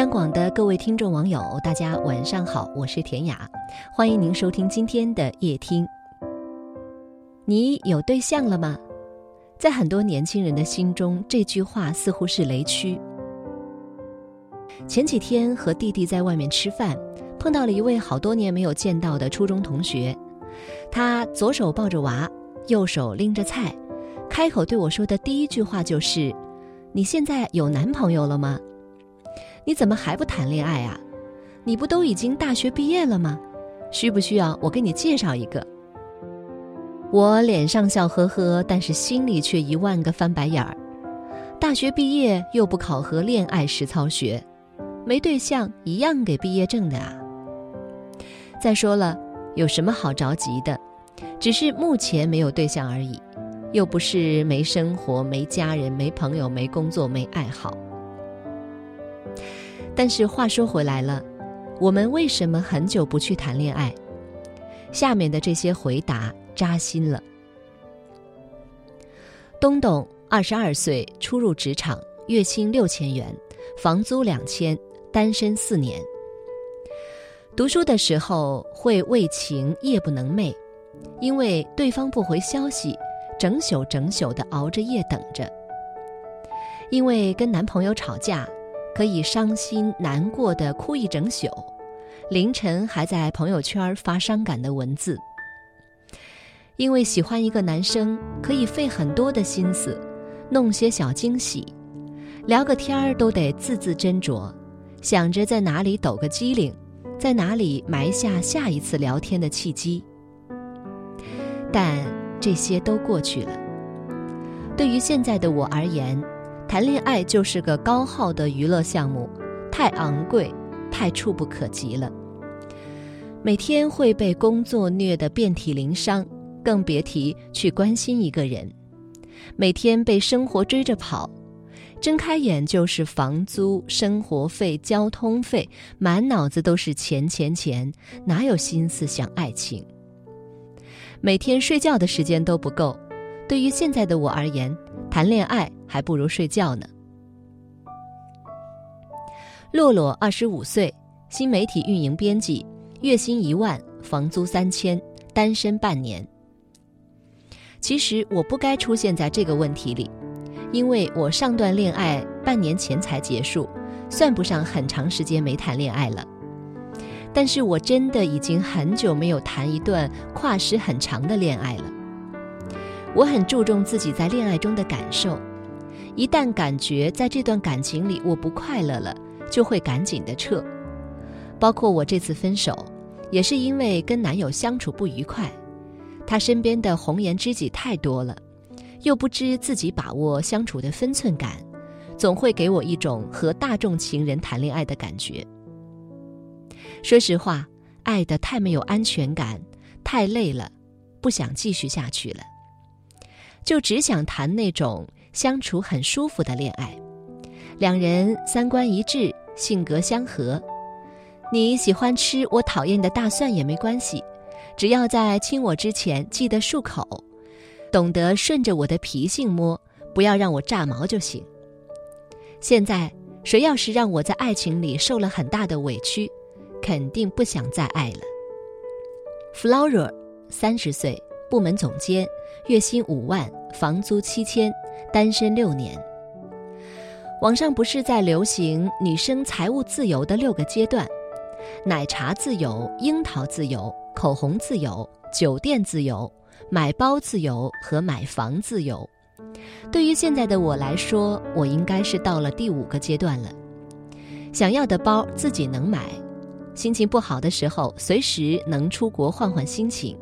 央广的各位听众网友，大家晚上好，我是田雅，欢迎您收听今天的夜听。你有对象了吗？在很多年轻人的心中，这句话似乎是雷区。前几天和弟弟在外面吃饭，碰到了一位好多年没有见到的初中同学，他左手抱着娃，右手拎着菜，开口对我说的第一句话就是：“你现在有男朋友了吗？”你怎么还不谈恋爱啊？你不都已经大学毕业了吗？需不需要我给你介绍一个？我脸上笑呵呵，但是心里却一万个翻白眼儿。大学毕业又不考核恋爱实操学，没对象一样给毕业证的啊。再说了，有什么好着急的？只是目前没有对象而已，又不是没生活、没家人、没朋友、没工作、没爱好。但是话说回来了，我们为什么很久不去谈恋爱？下面的这些回答扎心了。东东二十二岁，初入职场，月薪六千元，房租两千，单身四年。读书的时候会为情夜不能寐，因为对方不回消息，整宿整宿的熬着夜等着。因为跟男朋友吵架。可以伤心难过的哭一整宿，凌晨还在朋友圈发伤感的文字。因为喜欢一个男生，可以费很多的心思，弄些小惊喜，聊个天儿都得字字斟酌，想着在哪里抖个机灵，在哪里埋下下一次聊天的契机。但这些都过去了。对于现在的我而言。谈恋爱就是个高耗的娱乐项目，太昂贵，太触不可及了。每天会被工作虐得遍体鳞伤，更别提去关心一个人。每天被生活追着跑，睁开眼就是房租、生活费、交通费，满脑子都是钱钱钱，哪有心思想爱情？每天睡觉的时间都不够。对于现在的我而言，谈恋爱还不如睡觉呢。洛洛二十五岁，新媒体运营编辑，月薪一万，房租三千，单身半年。其实我不该出现在这个问题里，因为我上段恋爱半年前才结束，算不上很长时间没谈恋爱了。但是我真的已经很久没有谈一段跨时很长的恋爱了。我很注重自己在恋爱中的感受，一旦感觉在这段感情里我不快乐了，就会赶紧的撤。包括我这次分手，也是因为跟男友相处不愉快，他身边的红颜知己太多了，又不知自己把握相处的分寸感，总会给我一种和大众情人谈恋爱的感觉。说实话，爱的太没有安全感，太累了，不想继续下去了。就只想谈那种相处很舒服的恋爱，两人三观一致，性格相合。你喜欢吃我讨厌的大蒜也没关系，只要在亲我之前记得漱口，懂得顺着我的脾性摸，不要让我炸毛就行。现在谁要是让我在爱情里受了很大的委屈，肯定不想再爱了。Flora，三十岁。部门总监，月薪五万，房租七千，单身六年。网上不是在流行女生财务自由的六个阶段：奶茶自由、樱桃自由、口红自由、酒店自由、买包自由和买房自由。对于现在的我来说，我应该是到了第五个阶段了。想要的包自己能买，心情不好的时候随时能出国换换心情。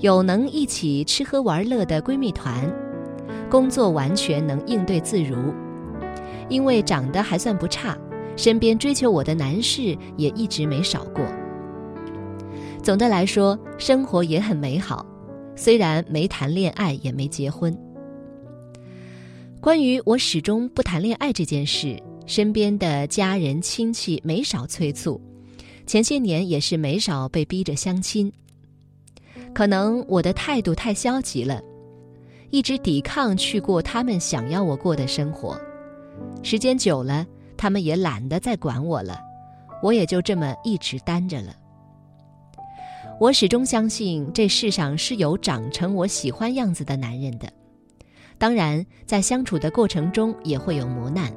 有能一起吃喝玩乐的闺蜜团，工作完全能应对自如。因为长得还算不差，身边追求我的男士也一直没少过。总的来说，生活也很美好，虽然没谈恋爱也没结婚。关于我始终不谈恋爱这件事，身边的家人亲戚没少催促，前些年也是没少被逼着相亲。可能我的态度太消极了，一直抵抗去过他们想要我过的生活，时间久了，他们也懒得再管我了，我也就这么一直单着了。我始终相信这世上是有长成我喜欢样子的男人的，当然在相处的过程中也会有磨难，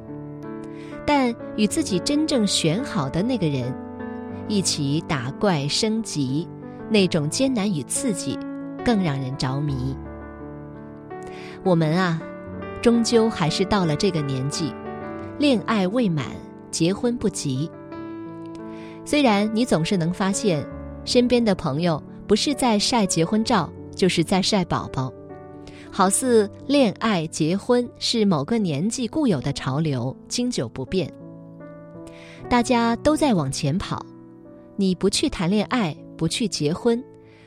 但与自己真正选好的那个人一起打怪升级，那种艰难与刺激，更让人着迷。我们啊，终究还是到了这个年纪，恋爱未满，结婚不急。虽然你总是能发现。身边的朋友不是在晒结婚照，就是在晒宝宝，好似恋爱结婚是某个年纪固有的潮流，经久不变。大家都在往前跑，你不去谈恋爱，不去结婚，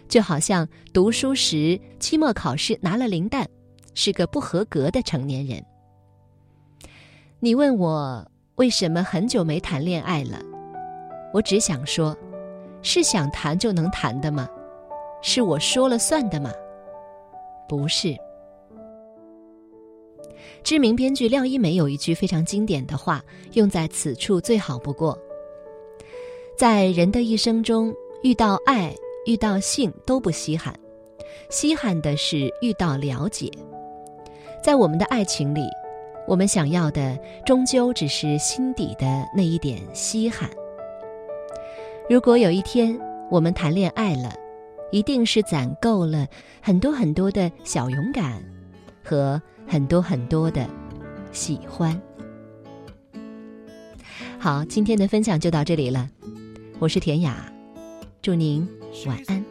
就好像读书时期末考试拿了零蛋，是个不合格的成年人。你问我为什么很久没谈恋爱了，我只想说。是想谈就能谈的吗？是我说了算的吗？不是。知名编剧廖一梅有一句非常经典的话，用在此处最好不过。在人的一生中，遇到爱、遇到性都不稀罕，稀罕的是遇到了解。在我们的爱情里，我们想要的终究只是心底的那一点稀罕。如果有一天我们谈恋爱了，一定是攒够了很多很多的小勇敢，和很多很多的喜欢。好，今天的分享就到这里了，我是田雅，祝您晚安。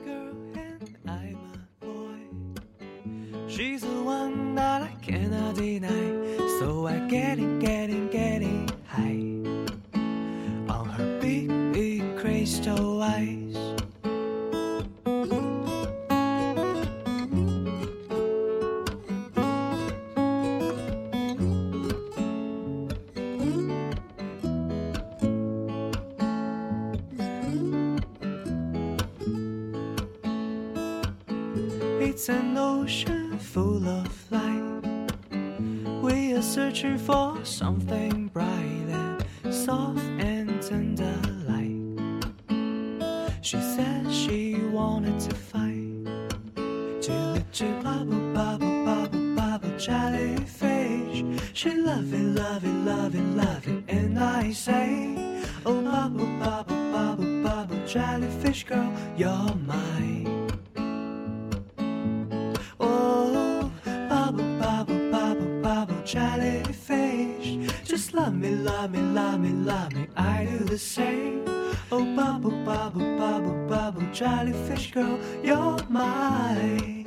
It's an ocean full of light. We are searching for something bright and soft and tender. Like. She said she wanted to fight two little bubble, bubble, bubble, bubble jellyfish. She love it, love it, love it, love it. And I say, Oh, bubble, bubble, bubble, bubble jellyfish girl, you're mine. i do the same. Oh, bubble bubble bubble bubble jellyfish girl, you're mine.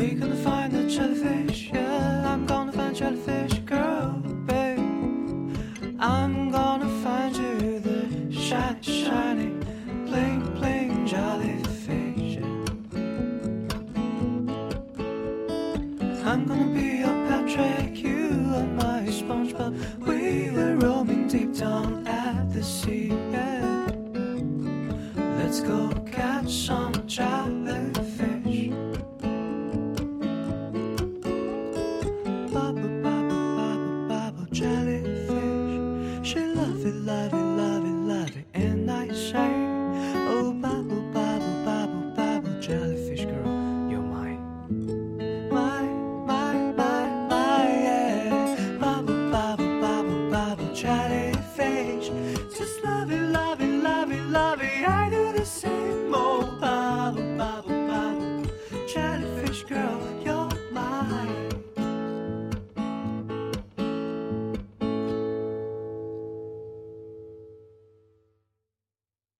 We gonna find the jellyfish, yeah. I'm gonna find jellyfish, girl, babe. I'm gonna find you the shiny, shiny, bling, bling jellyfish. I'm gonna be your Patrick, you are my SpongeBob. We were roaming deep down at the sea, yeah. Let's go catch some Bubble, bubble, bubble, bubble, jellyfish. She loves it, loving. it.